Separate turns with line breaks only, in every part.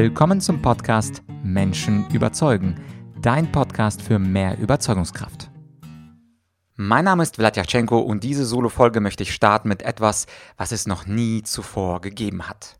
Willkommen zum Podcast Menschen überzeugen, dein Podcast für mehr Überzeugungskraft. Mein Name ist Vladyachenko und diese Solo-Folge möchte ich starten mit etwas, was es noch nie zuvor gegeben hat.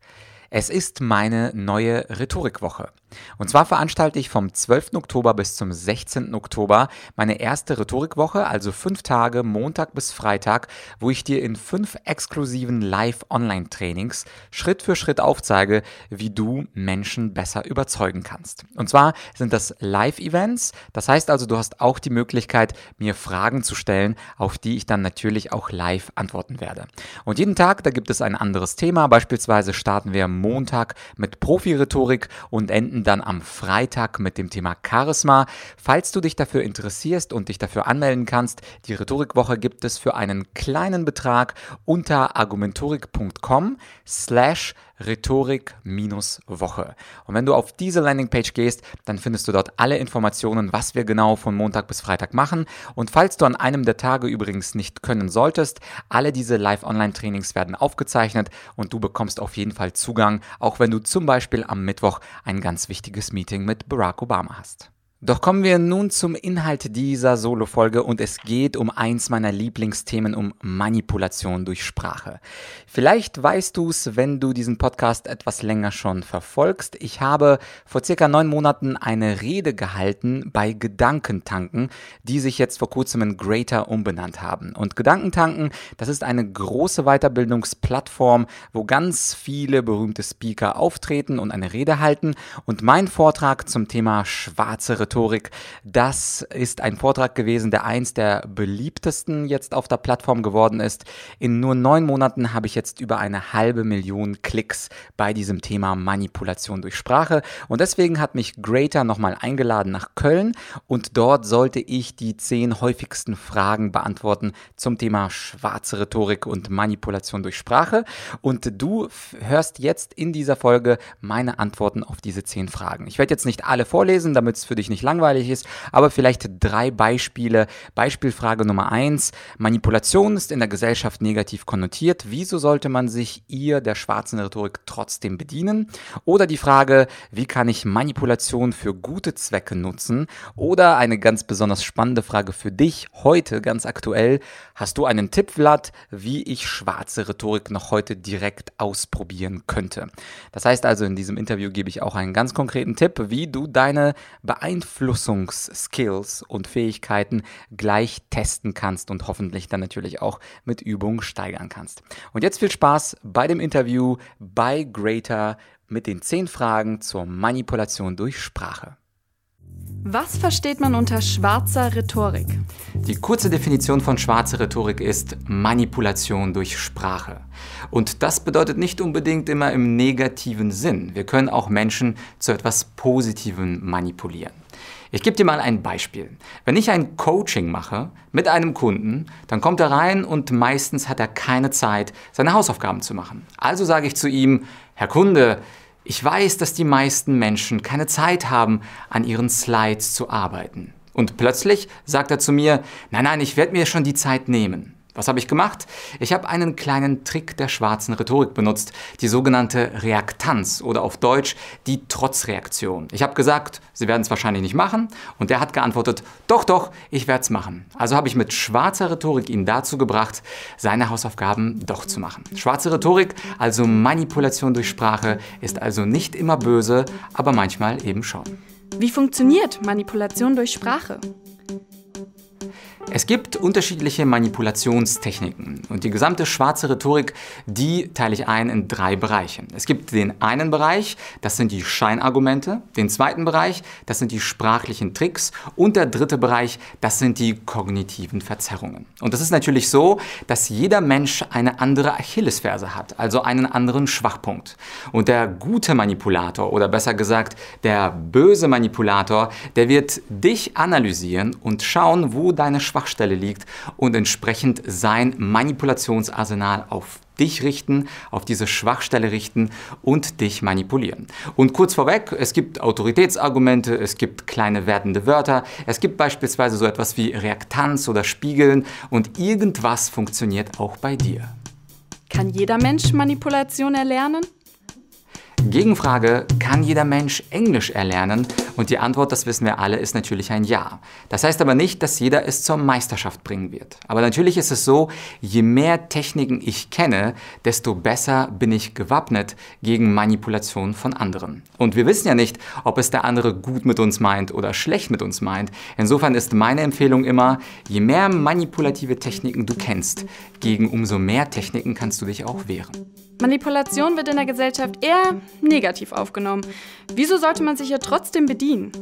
Es ist meine neue Rhetorikwoche. Und zwar veranstalte ich vom 12. Oktober bis zum 16. Oktober meine erste Rhetorikwoche, also fünf Tage, Montag bis Freitag, wo ich dir in fünf exklusiven Live-Online-Trainings Schritt für Schritt aufzeige, wie du Menschen besser überzeugen kannst. Und zwar sind das Live-Events, das heißt also, du hast auch die Möglichkeit, mir Fragen zu stellen, auf die ich dann natürlich auch live antworten werde. Und jeden Tag, da gibt es ein anderes Thema, beispielsweise starten wir Montag mit Profi-Rhetorik und enden enden dann am Freitag mit dem Thema Charisma. Falls du dich dafür interessierst und dich dafür anmelden kannst, die Rhetorikwoche gibt es für einen kleinen Betrag unter argumentorik.com slash Rhetorik-Woche. Und wenn du auf diese Landingpage gehst, dann findest du dort alle Informationen, was wir genau von Montag bis Freitag machen. Und falls du an einem der Tage übrigens nicht können solltest, alle diese Live-Online-Trainings werden aufgezeichnet und du bekommst auf jeden Fall Zugang, auch wenn du zum Beispiel am Mittwoch ein ganz wichtiges Meeting mit Barack Obama hast. Doch kommen wir nun zum Inhalt dieser Solo-Folge und es geht um eins meiner Lieblingsthemen, um Manipulation durch Sprache. Vielleicht weißt du es, wenn du diesen Podcast etwas länger schon verfolgst. Ich habe vor circa neun Monaten eine Rede gehalten bei Gedankentanken, die sich jetzt vor kurzem in Greater umbenannt haben. Und Gedankentanken, das ist eine große Weiterbildungsplattform, wo ganz viele berühmte Speaker auftreten und eine Rede halten. Und mein Vortrag zum Thema schwarze Rhetorik. Das ist ein Vortrag gewesen, der eins der beliebtesten jetzt auf der Plattform geworden ist. In nur neun Monaten habe ich jetzt über eine halbe Million Klicks bei diesem Thema Manipulation durch Sprache. Und deswegen hat mich Greater nochmal eingeladen nach Köln und dort sollte ich die zehn häufigsten Fragen beantworten zum Thema schwarze Rhetorik und Manipulation durch Sprache. Und du hörst jetzt in dieser Folge meine Antworten auf diese zehn Fragen. Ich werde jetzt nicht alle vorlesen, damit es für dich nicht nicht langweilig ist, aber vielleicht drei Beispiele. Beispielfrage Nummer eins. Manipulation ist in der Gesellschaft negativ konnotiert. Wieso sollte man sich ihr, der schwarzen Rhetorik, trotzdem bedienen? Oder die Frage, wie kann ich Manipulation für gute Zwecke nutzen? Oder eine ganz besonders spannende Frage für dich heute, ganz aktuell. Hast du einen Tipp, Vlad, wie ich schwarze Rhetorik noch heute direkt ausprobieren könnte? Das heißt also, in diesem Interview gebe ich auch einen ganz konkreten Tipp, wie du deine Beeinflussung Beeinflussungsskills und Fähigkeiten gleich testen kannst und hoffentlich dann natürlich auch mit Übung steigern kannst. Und jetzt viel Spaß bei dem Interview bei Greater mit den 10 Fragen zur Manipulation durch Sprache.
Was versteht man unter schwarzer Rhetorik?
Die kurze Definition von schwarzer Rhetorik ist Manipulation durch Sprache. Und das bedeutet nicht unbedingt immer im negativen Sinn. Wir können auch Menschen zu etwas Positivem manipulieren. Ich gebe dir mal ein Beispiel. Wenn ich ein Coaching mache mit einem Kunden, dann kommt er rein und meistens hat er keine Zeit, seine Hausaufgaben zu machen. Also sage ich zu ihm, Herr Kunde, ich weiß, dass die meisten Menschen keine Zeit haben, an ihren Slides zu arbeiten. Und plötzlich sagt er zu mir, nein, nein, ich werde mir schon die Zeit nehmen. Was habe ich gemacht? Ich habe einen kleinen Trick der schwarzen Rhetorik benutzt, die sogenannte Reaktanz oder auf Deutsch die Trotzreaktion. Ich habe gesagt, Sie werden es wahrscheinlich nicht machen und er hat geantwortet, doch, doch, ich werde es machen. Also habe ich mit schwarzer Rhetorik ihn dazu gebracht, seine Hausaufgaben doch zu machen. Schwarze Rhetorik, also Manipulation durch Sprache, ist also nicht immer böse, aber manchmal eben schon.
Wie funktioniert Manipulation durch Sprache?
Es gibt unterschiedliche Manipulationstechniken und die gesamte schwarze Rhetorik, die teile ich ein in drei Bereiche. Es gibt den einen Bereich, das sind die Scheinargumente, den zweiten Bereich, das sind die sprachlichen Tricks und der dritte Bereich, das sind die kognitiven Verzerrungen. Und das ist natürlich so, dass jeder Mensch eine andere Achillesferse hat, also einen anderen Schwachpunkt. Und der gute Manipulator oder besser gesagt der böse Manipulator, der wird dich analysieren und schauen, wo deine Schwachpunkte Schwachstelle liegt und entsprechend sein Manipulationsarsenal auf dich richten, auf diese Schwachstelle richten und dich manipulieren. Und kurz vorweg, es gibt Autoritätsargumente, es gibt kleine wertende Wörter, es gibt beispielsweise so etwas wie Reaktanz oder Spiegeln und irgendwas funktioniert auch bei dir.
Kann jeder Mensch Manipulation erlernen?
Gegenfrage, kann jeder Mensch Englisch erlernen? Und die Antwort, das wissen wir alle, ist natürlich ein Ja. Das heißt aber nicht, dass jeder es zur Meisterschaft bringen wird. Aber natürlich ist es so, je mehr Techniken ich kenne, desto besser bin ich gewappnet gegen Manipulation von anderen. Und wir wissen ja nicht, ob es der andere gut mit uns meint oder schlecht mit uns meint. Insofern ist meine Empfehlung immer, je mehr manipulative Techniken du kennst, gegen umso mehr Techniken kannst du dich auch wehren.
Manipulation wird in der Gesellschaft eher negativ aufgenommen. Wieso sollte man sich ja trotzdem bedienen?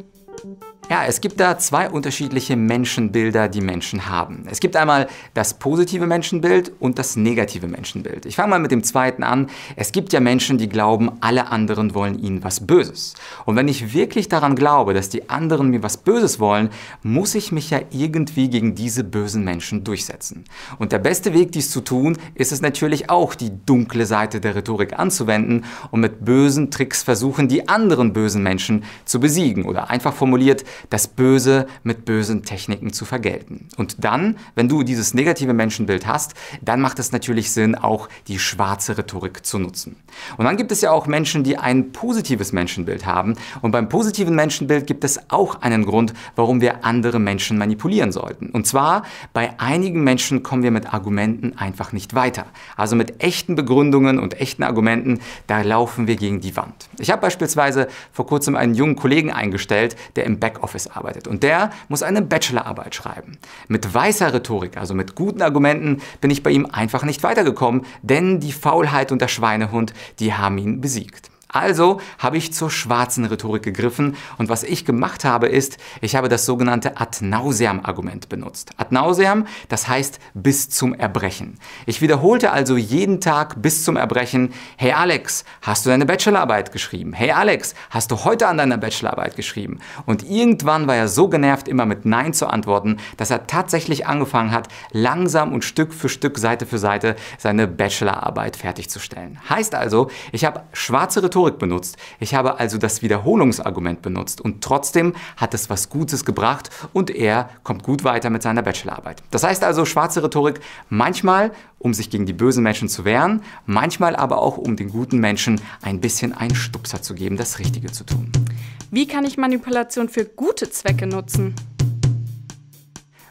Ja, es gibt da zwei unterschiedliche Menschenbilder, die Menschen haben. Es gibt einmal das positive Menschenbild und das negative Menschenbild. Ich fange mal mit dem zweiten an. Es gibt ja Menschen, die glauben, alle anderen wollen ihnen was Böses. Und wenn ich wirklich daran glaube, dass die anderen mir was Böses wollen, muss ich mich ja irgendwie gegen diese bösen Menschen durchsetzen. Und der beste Weg, dies zu tun, ist es natürlich auch, die dunkle Seite der Rhetorik anzuwenden und mit bösen Tricks versuchen, die anderen bösen Menschen zu besiegen oder einfach formuliert, das Böse mit bösen Techniken zu vergelten. Und dann, wenn du dieses negative Menschenbild hast, dann macht es natürlich Sinn, auch die schwarze Rhetorik zu nutzen. Und dann gibt es ja auch Menschen, die ein positives Menschenbild haben. Und beim positiven Menschenbild gibt es auch einen Grund, warum wir andere Menschen manipulieren sollten. Und zwar, bei einigen Menschen kommen wir mit Argumenten einfach nicht weiter. Also mit echten Begründungen und echten Argumenten, da laufen wir gegen die Wand. Ich habe beispielsweise vor kurzem einen jungen Kollegen eingestellt, der im Backoffice arbeitet. Und der muss eine Bachelorarbeit schreiben. Mit weißer Rhetorik, also mit guten Argumenten, bin ich bei ihm einfach nicht weitergekommen, denn die Faulheit und der Schweinehund, die haben ihn besiegt. Also habe ich zur schwarzen Rhetorik gegriffen und was ich gemacht habe ist, ich habe das sogenannte Ad nauseam Argument benutzt. Ad nauseam, das heißt bis zum Erbrechen. Ich wiederholte also jeden Tag bis zum Erbrechen, hey Alex, hast du deine Bachelorarbeit geschrieben? Hey Alex, hast du heute an deiner Bachelorarbeit geschrieben? Und irgendwann war er so genervt, immer mit Nein zu antworten, dass er tatsächlich angefangen hat, langsam und Stück für Stück, Seite für Seite seine Bachelorarbeit fertigzustellen. Heißt also, ich habe schwarze Rhetorik Rhetorik benutzt. Ich habe also das Wiederholungsargument benutzt und trotzdem hat es was Gutes gebracht und er kommt gut weiter mit seiner Bachelorarbeit. Das heißt also schwarze Rhetorik manchmal, um sich gegen die bösen Menschen zu wehren, manchmal aber auch, um den guten Menschen ein bisschen einen Stupser zu geben, das Richtige zu tun.
Wie kann ich Manipulation für gute Zwecke nutzen?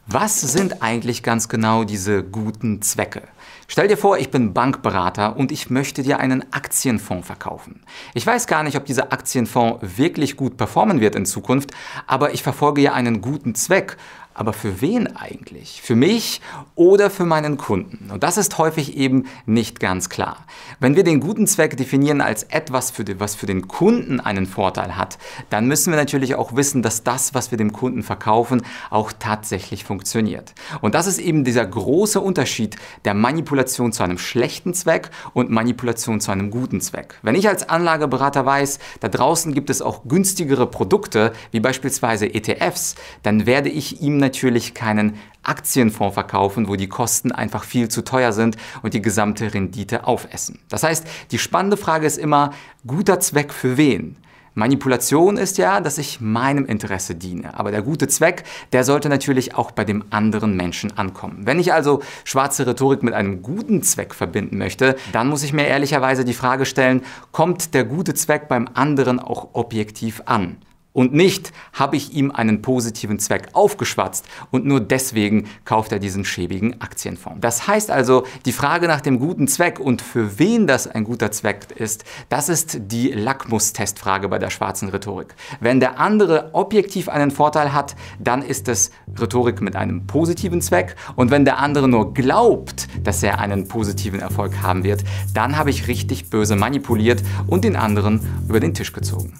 Was sind eigentlich ganz genau diese guten Zwecke? Stell dir vor, ich bin Bankberater und ich möchte dir einen Aktienfonds verkaufen. Ich weiß gar nicht, ob dieser Aktienfonds wirklich gut performen wird in Zukunft, aber ich verfolge ja einen guten Zweck. Aber für wen eigentlich? Für mich oder für meinen Kunden? Und das ist häufig eben nicht ganz klar. Wenn wir den guten Zweck definieren als etwas, für die, was für den Kunden einen Vorteil hat, dann müssen wir natürlich auch wissen, dass das, was wir dem Kunden verkaufen, auch tatsächlich funktioniert. Und das ist eben dieser große Unterschied der Manipulation zu einem schlechten Zweck und Manipulation zu einem guten Zweck. Wenn ich als Anlageberater weiß, da draußen gibt es auch günstigere Produkte, wie beispielsweise ETFs, dann werde ich ihm natürlich keinen Aktienfonds verkaufen, wo die Kosten einfach viel zu teuer sind und die gesamte Rendite aufessen. Das heißt, die spannende Frage ist immer, guter Zweck für wen? Manipulation ist ja, dass ich meinem Interesse diene. Aber der gute Zweck, der sollte natürlich auch bei dem anderen Menschen ankommen. Wenn ich also schwarze Rhetorik mit einem guten Zweck verbinden möchte, dann muss ich mir ehrlicherweise die Frage stellen, kommt der gute Zweck beim anderen auch objektiv an? Und nicht habe ich ihm einen positiven Zweck aufgeschwatzt und nur deswegen kauft er diesen schäbigen Aktienfonds. Das heißt also, die Frage nach dem guten Zweck und für wen das ein guter Zweck ist, das ist die Lackmustestfrage bei der schwarzen Rhetorik. Wenn der andere objektiv einen Vorteil hat, dann ist es Rhetorik mit einem positiven Zweck. Und wenn der andere nur glaubt, dass er einen positiven Erfolg haben wird, dann habe ich richtig böse manipuliert und den anderen über den Tisch gezogen.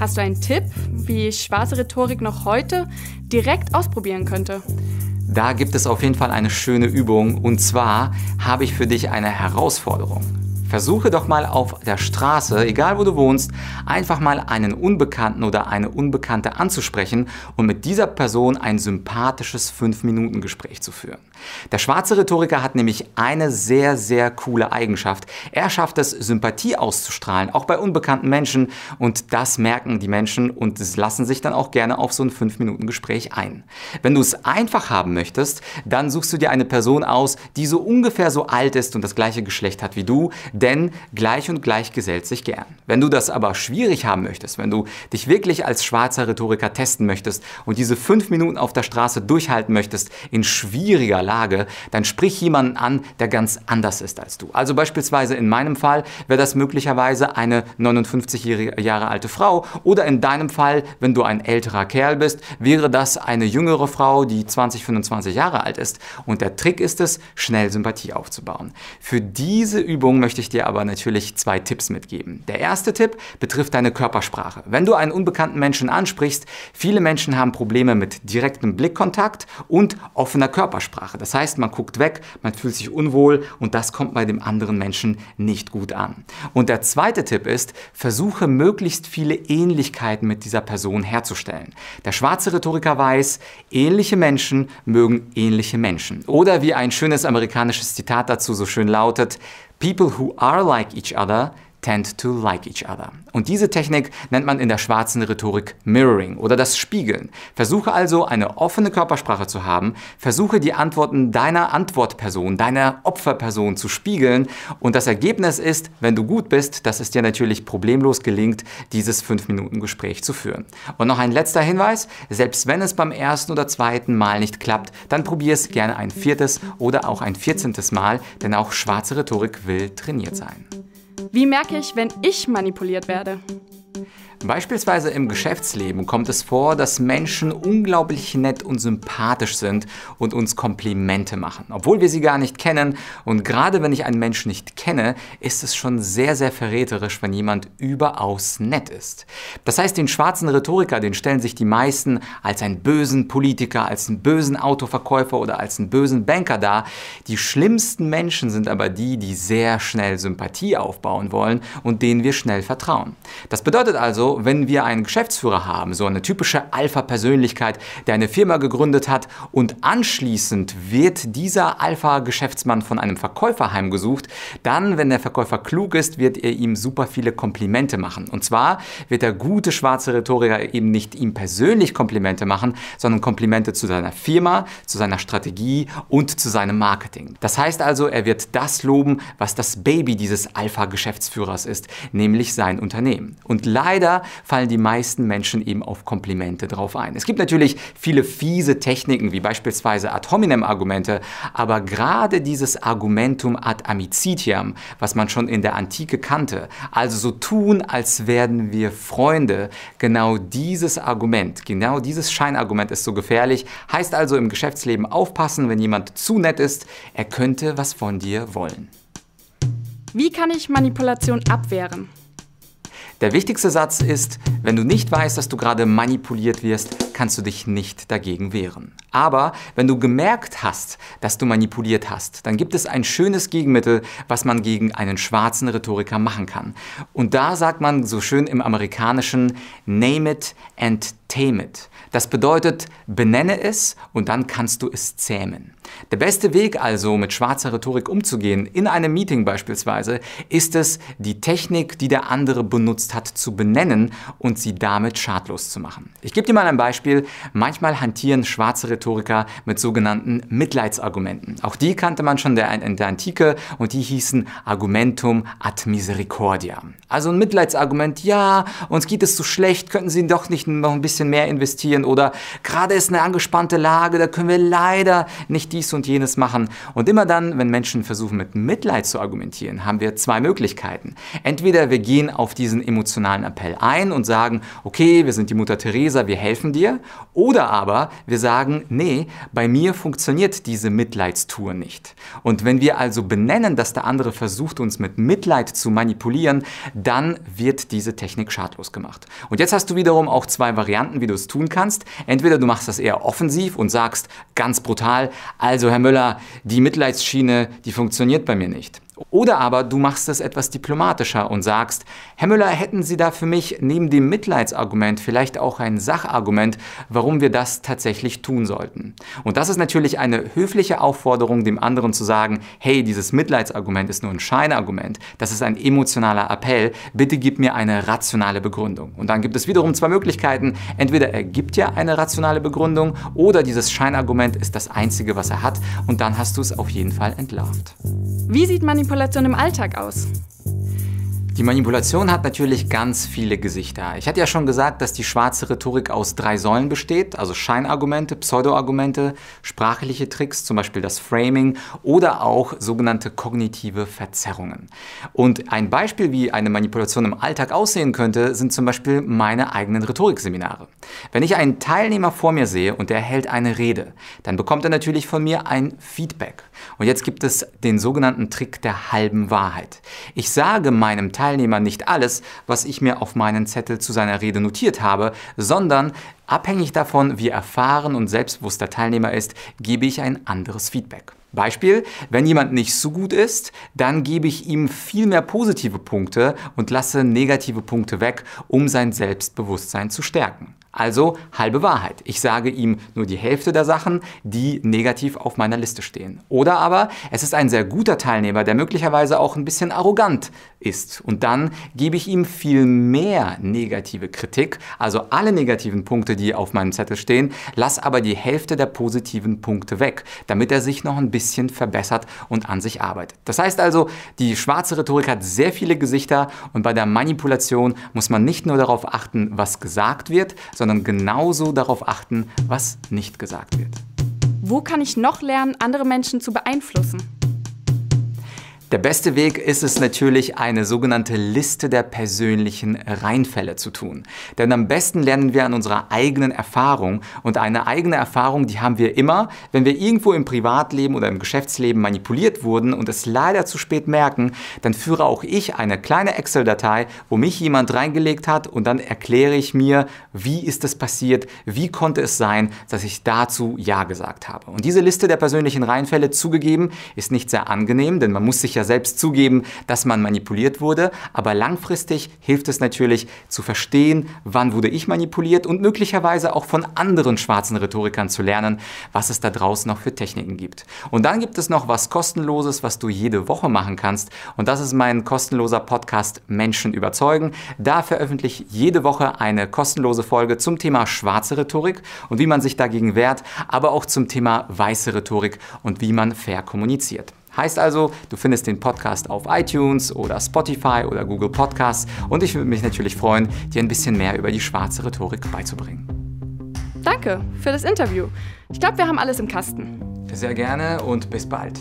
Hast du einen Tipp, wie ich schwarze Rhetorik noch heute direkt ausprobieren könnte?
Da gibt es auf jeden Fall eine schöne Übung und zwar habe ich für dich eine Herausforderung. Versuche doch mal auf der Straße, egal wo du wohnst, einfach mal einen Unbekannten oder eine Unbekannte anzusprechen und mit dieser Person ein sympathisches 5-Minuten-Gespräch zu führen. Der schwarze Rhetoriker hat nämlich eine sehr, sehr coole Eigenschaft. Er schafft es, Sympathie auszustrahlen, auch bei unbekannten Menschen. Und das merken die Menschen und lassen sich dann auch gerne auf so ein 5-Minuten-Gespräch ein. Wenn du es einfach haben möchtest, dann suchst du dir eine Person aus, die so ungefähr so alt ist und das gleiche Geschlecht hat wie du, denn gleich und gleich gesellt sich gern. Wenn du das aber schwierig haben möchtest, wenn du dich wirklich als schwarzer Rhetoriker testen möchtest und diese fünf Minuten auf der Straße durchhalten möchtest in schwieriger Lage, dann sprich jemanden an, der ganz anders ist als du. Also beispielsweise in meinem Fall wäre das möglicherweise eine 59 Jahre alte Frau oder in deinem Fall, wenn du ein älterer Kerl bist, wäre das eine jüngere Frau, die 20, 25 Jahre alt ist. Und der Trick ist es, schnell Sympathie aufzubauen. Für diese Übung möchte ich dir aber natürlich zwei Tipps mitgeben. Der erste Tipp betrifft deine Körpersprache. Wenn du einen unbekannten Menschen ansprichst, viele Menschen haben Probleme mit direktem Blickkontakt und offener Körpersprache. Das heißt, man guckt weg, man fühlt sich unwohl und das kommt bei dem anderen Menschen nicht gut an. Und der zweite Tipp ist, versuche möglichst viele Ähnlichkeiten mit dieser Person herzustellen. Der schwarze Rhetoriker weiß, ähnliche Menschen mögen ähnliche Menschen. Oder wie ein schönes amerikanisches Zitat dazu so schön lautet, People who are like each other tend to like each other. Und diese Technik nennt man in der schwarzen Rhetorik Mirroring oder das Spiegeln. Versuche also eine offene Körpersprache zu haben, versuche die Antworten deiner Antwortperson, deiner Opferperson zu spiegeln und das Ergebnis ist, wenn du gut bist, dass es dir natürlich problemlos gelingt, dieses 5-Minuten-Gespräch zu führen. Und noch ein letzter Hinweis, selbst wenn es beim ersten oder zweiten Mal nicht klappt, dann probier es gerne ein viertes oder auch ein vierzehntes Mal, denn auch schwarze Rhetorik will trainiert sein.
Wie merke ich, wenn ich manipuliert werde?
Beispielsweise im Geschäftsleben kommt es vor, dass Menschen unglaublich nett und sympathisch sind und uns Komplimente machen, obwohl wir sie gar nicht kennen. Und gerade wenn ich einen Menschen nicht kenne, ist es schon sehr, sehr verräterisch, wenn jemand überaus nett ist. Das heißt, den schwarzen Rhetoriker, den stellen sich die meisten als einen bösen Politiker, als einen bösen Autoverkäufer oder als einen bösen Banker dar. Die schlimmsten Menschen sind aber die, die sehr schnell Sympathie aufbauen wollen und denen wir schnell vertrauen. Das bedeutet also, wenn wir einen Geschäftsführer haben, so eine typische Alpha-Persönlichkeit, der eine Firma gegründet hat und anschließend wird dieser Alpha-Geschäftsmann von einem Verkäufer heimgesucht, dann, wenn der Verkäufer klug ist, wird er ihm super viele Komplimente machen. Und zwar wird der gute schwarze Rhetoriker eben nicht ihm persönlich Komplimente machen, sondern Komplimente zu seiner Firma, zu seiner Strategie und zu seinem Marketing. Das heißt also, er wird das loben, was das Baby dieses Alpha-Geschäftsführers ist, nämlich sein Unternehmen. Und leider fallen die meisten Menschen eben auf Komplimente drauf ein. Es gibt natürlich viele fiese Techniken, wie beispielsweise ad hominem Argumente, aber gerade dieses Argumentum ad amicitiam, was man schon in der Antike kannte, also so tun, als wären wir Freunde, genau dieses Argument, genau dieses Scheinargument ist so gefährlich, heißt also im Geschäftsleben aufpassen, wenn jemand zu nett ist, er könnte was von dir wollen.
Wie kann ich Manipulation abwehren?
Der wichtigste Satz ist, wenn du nicht weißt, dass du gerade manipuliert wirst, kannst du dich nicht dagegen wehren. Aber wenn du gemerkt hast, dass du manipuliert hast, dann gibt es ein schönes Gegenmittel, was man gegen einen schwarzen Rhetoriker machen kann. Und da sagt man so schön im amerikanischen Name it and tame it. Das bedeutet, benenne es und dann kannst du es zähmen. Der beste Weg also, mit schwarzer Rhetorik umzugehen, in einem Meeting beispielsweise, ist es, die Technik, die der andere benutzt hat, zu benennen und sie damit schadlos zu machen. Ich gebe dir mal ein Beispiel. Manchmal hantieren schwarze Rhetoriker mit sogenannten Mitleidsargumenten. Auch die kannte man schon in der Antike und die hießen Argumentum ad misericordia. Also ein Mitleidsargument, ja, uns geht es so schlecht, könnten Sie doch nicht noch ein bisschen mehr investieren oder gerade ist eine angespannte Lage, da können wir leider nicht dies und jenes machen. Und immer dann, wenn Menschen versuchen mit Mitleid zu argumentieren, haben wir zwei Möglichkeiten. Entweder wir gehen auf diesen emotionalen Appell ein und sagen, okay, wir sind die Mutter Teresa, wir helfen dir. Oder aber wir sagen, nee, bei mir funktioniert diese Mitleidstour nicht. Und wenn wir also benennen, dass der andere versucht, uns mit Mitleid zu manipulieren, dann wird diese Technik schadlos gemacht. Und jetzt hast du wiederum auch zwei Varianten, wie du es tun kannst. Entweder du machst das eher offensiv und sagst ganz brutal, also Herr Müller, die Mitleidsschiene, die funktioniert bei mir nicht. Oder aber du machst es etwas diplomatischer und sagst, Herr Müller, hätten Sie da für mich neben dem Mitleidsargument vielleicht auch ein Sachargument, warum wir das tatsächlich tun sollten? Und das ist natürlich eine höfliche Aufforderung, dem anderen zu sagen, hey, dieses Mitleidsargument ist nur ein Scheinargument, das ist ein emotionaler Appell, bitte gib mir eine rationale Begründung. Und dann gibt es wiederum zwei Möglichkeiten, entweder er gibt ja eine rationale Begründung oder dieses Scheinargument ist das einzige, was er hat und dann hast du es auf jeden Fall entlarvt.
Wie sieht Manipulation Manipulation im Alltag aus?
Die Manipulation hat natürlich ganz viele Gesichter. Ich hatte ja schon gesagt, dass die schwarze Rhetorik aus drei Säulen besteht, also Scheinargumente, Pseudoargumente, sprachliche Tricks, zum Beispiel das Framing oder auch sogenannte kognitive Verzerrungen. Und ein Beispiel, wie eine Manipulation im Alltag aussehen könnte, sind zum Beispiel meine eigenen Rhetorikseminare. Wenn ich einen Teilnehmer vor mir sehe und er hält eine Rede, dann bekommt er natürlich von mir ein Feedback. Und jetzt gibt es den sogenannten Trick der halben Wahrheit. Ich sage meinem Teilnehmer, Teilnehmer nicht alles, was ich mir auf meinen Zettel zu seiner Rede notiert habe, sondern abhängig davon, wie erfahren und selbstbewusst der Teilnehmer ist, gebe ich ein anderes Feedback. Beispiel, wenn jemand nicht so gut ist, dann gebe ich ihm viel mehr positive Punkte und lasse negative Punkte weg, um sein Selbstbewusstsein zu stärken. Also halbe Wahrheit. Ich sage ihm nur die Hälfte der Sachen, die negativ auf meiner Liste stehen. Oder aber es ist ein sehr guter Teilnehmer, der möglicherweise auch ein bisschen arrogant ist. Und dann gebe ich ihm viel mehr negative Kritik, also alle negativen Punkte, die auf meinem Zettel stehen, lass aber die Hälfte der positiven Punkte weg, damit er sich noch ein bisschen verbessert und an sich arbeitet. Das heißt also, die schwarze Rhetorik hat sehr viele Gesichter und bei der Manipulation muss man nicht nur darauf achten, was gesagt wird, sondern genauso darauf achten, was nicht gesagt wird.
Wo kann ich noch lernen, andere Menschen zu beeinflussen?
Der beste Weg ist es natürlich, eine sogenannte Liste der persönlichen Reinfälle zu tun. Denn am besten lernen wir an unserer eigenen Erfahrung. Und eine eigene Erfahrung, die haben wir immer, wenn wir irgendwo im Privatleben oder im Geschäftsleben manipuliert wurden und es leider zu spät merken, dann führe auch ich eine kleine Excel-Datei, wo mich jemand reingelegt hat und dann erkläre ich mir, wie ist es passiert, wie konnte es sein, dass ich dazu Ja gesagt habe. Und diese Liste der persönlichen Reinfälle zugegeben ist nicht sehr angenehm, denn man muss sich ja ja selbst zugeben, dass man manipuliert wurde, aber langfristig hilft es natürlich zu verstehen, wann wurde ich manipuliert und möglicherweise auch von anderen schwarzen Rhetorikern zu lernen, was es da draußen noch für Techniken gibt. Und dann gibt es noch was kostenloses, was du jede Woche machen kannst und das ist mein kostenloser Podcast Menschen überzeugen. Da veröffentliche ich jede Woche eine kostenlose Folge zum Thema schwarze Rhetorik und wie man sich dagegen wehrt, aber auch zum Thema weiße Rhetorik und wie man fair kommuniziert. Heißt also, du findest den Podcast auf iTunes oder Spotify oder Google Podcasts und ich würde mich natürlich freuen, dir ein bisschen mehr über die schwarze Rhetorik beizubringen.
Danke für das Interview. Ich glaube, wir haben alles im Kasten.
Sehr gerne und bis bald.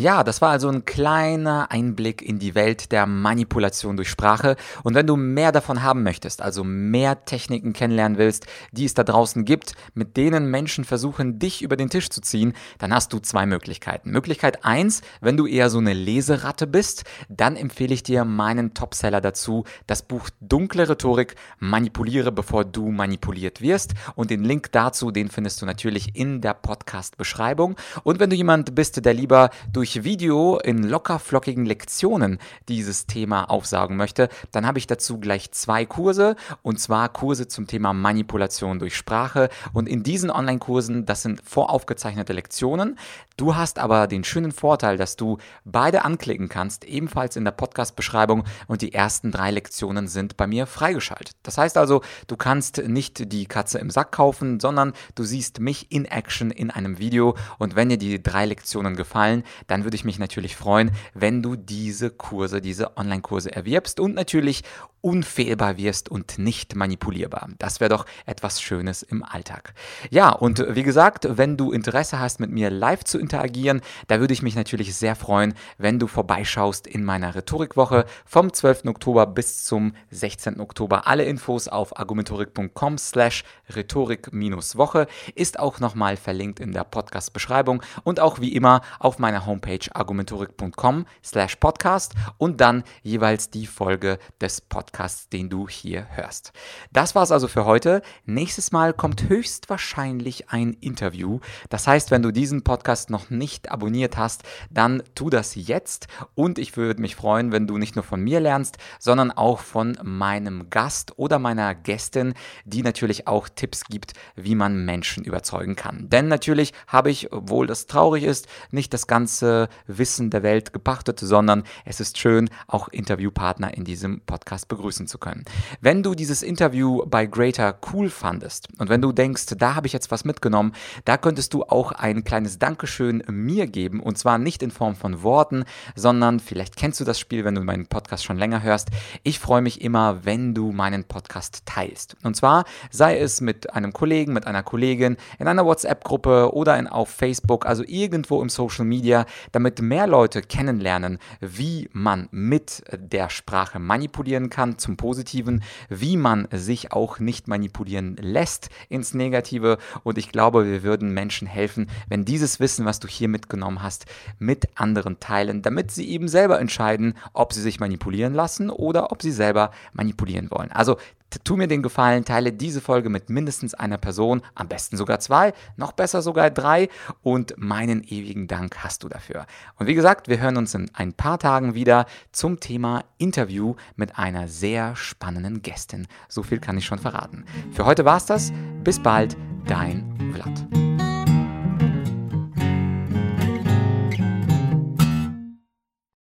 Ja, das war also ein kleiner Einblick in die Welt der Manipulation durch Sprache. Und wenn du mehr davon haben möchtest, also mehr Techniken kennenlernen willst, die es da draußen gibt, mit denen Menschen versuchen, dich über den Tisch zu ziehen, dann hast du zwei Möglichkeiten. Möglichkeit eins, wenn du eher so eine Leseratte bist, dann empfehle ich dir meinen Topseller dazu, das Buch Dunkle Rhetorik, Manipuliere, bevor du manipuliert wirst. Und den Link dazu, den findest du natürlich in der Podcast-Beschreibung. Und wenn du jemand bist, der lieber durch durch Video in locker flockigen Lektionen dieses Thema aufsagen möchte, dann habe ich dazu gleich zwei Kurse und zwar Kurse zum Thema Manipulation durch Sprache und in diesen Online-Kursen, das sind voraufgezeichnete Lektionen. Du hast aber den schönen Vorteil, dass du beide anklicken kannst, ebenfalls in der Podcast-Beschreibung und die ersten drei Lektionen sind bei mir freigeschaltet. Das heißt also, du kannst nicht die Katze im Sack kaufen, sondern du siehst mich in Action in einem Video und wenn dir die drei Lektionen gefallen, dann dann würde ich mich natürlich freuen, wenn du diese Kurse, diese Online-Kurse erwirbst und natürlich unfehlbar wirst und nicht manipulierbar. Das wäre doch etwas Schönes im Alltag. Ja, und wie gesagt, wenn du Interesse hast, mit mir live zu interagieren, da würde ich mich natürlich sehr freuen, wenn du vorbeischaust in meiner Rhetorikwoche vom 12. Oktober bis zum 16. Oktober. Alle Infos auf argumentorik.com slash rhetorik-woche ist auch nochmal verlinkt in der Podcast-Beschreibung und auch wie immer auf meiner Homepage Homepage argumentorik.com slash podcast und dann jeweils die Folge des Podcasts, den du hier hörst. Das war's also für heute. Nächstes Mal kommt höchstwahrscheinlich ein Interview. Das heißt, wenn du diesen Podcast noch nicht abonniert hast, dann tu das jetzt und ich würde mich freuen, wenn du nicht nur von mir lernst, sondern auch von meinem Gast oder meiner Gästin, die natürlich auch Tipps gibt, wie man Menschen überzeugen kann. Denn natürlich habe ich, obwohl das traurig ist, nicht das ganze Wissen der Welt gepachtet, sondern es ist schön, auch Interviewpartner in diesem Podcast begrüßen zu können. Wenn du dieses Interview bei Greater cool fandest und wenn du denkst, da habe ich jetzt was mitgenommen, da könntest du auch ein kleines Dankeschön mir geben und zwar nicht in Form von Worten, sondern vielleicht kennst du das Spiel, wenn du meinen Podcast schon länger hörst. Ich freue mich immer, wenn du meinen Podcast teilst. Und zwar sei es mit einem Kollegen, mit einer Kollegin, in einer WhatsApp-Gruppe oder in, auf Facebook, also irgendwo im Social Media, damit mehr Leute kennenlernen, wie man mit der Sprache manipulieren kann zum Positiven, wie man sich auch nicht manipulieren lässt ins Negative. Und ich glaube, wir würden Menschen helfen, wenn dieses Wissen, was du hier mitgenommen hast, mit anderen teilen, damit sie eben selber entscheiden, ob sie sich manipulieren lassen oder ob sie selber manipulieren wollen. Also tu mir den Gefallen, teile diese Folge mit mindestens einer Person, am besten sogar zwei, noch besser sogar drei und meinen ewigen Dank hast du dafür. Und wie gesagt, wir hören uns in ein paar Tagen wieder zum Thema Interview mit einer sehr spannenden Gästin. So viel kann ich schon verraten. Für heute war's das. Bis bald, dein Vlad.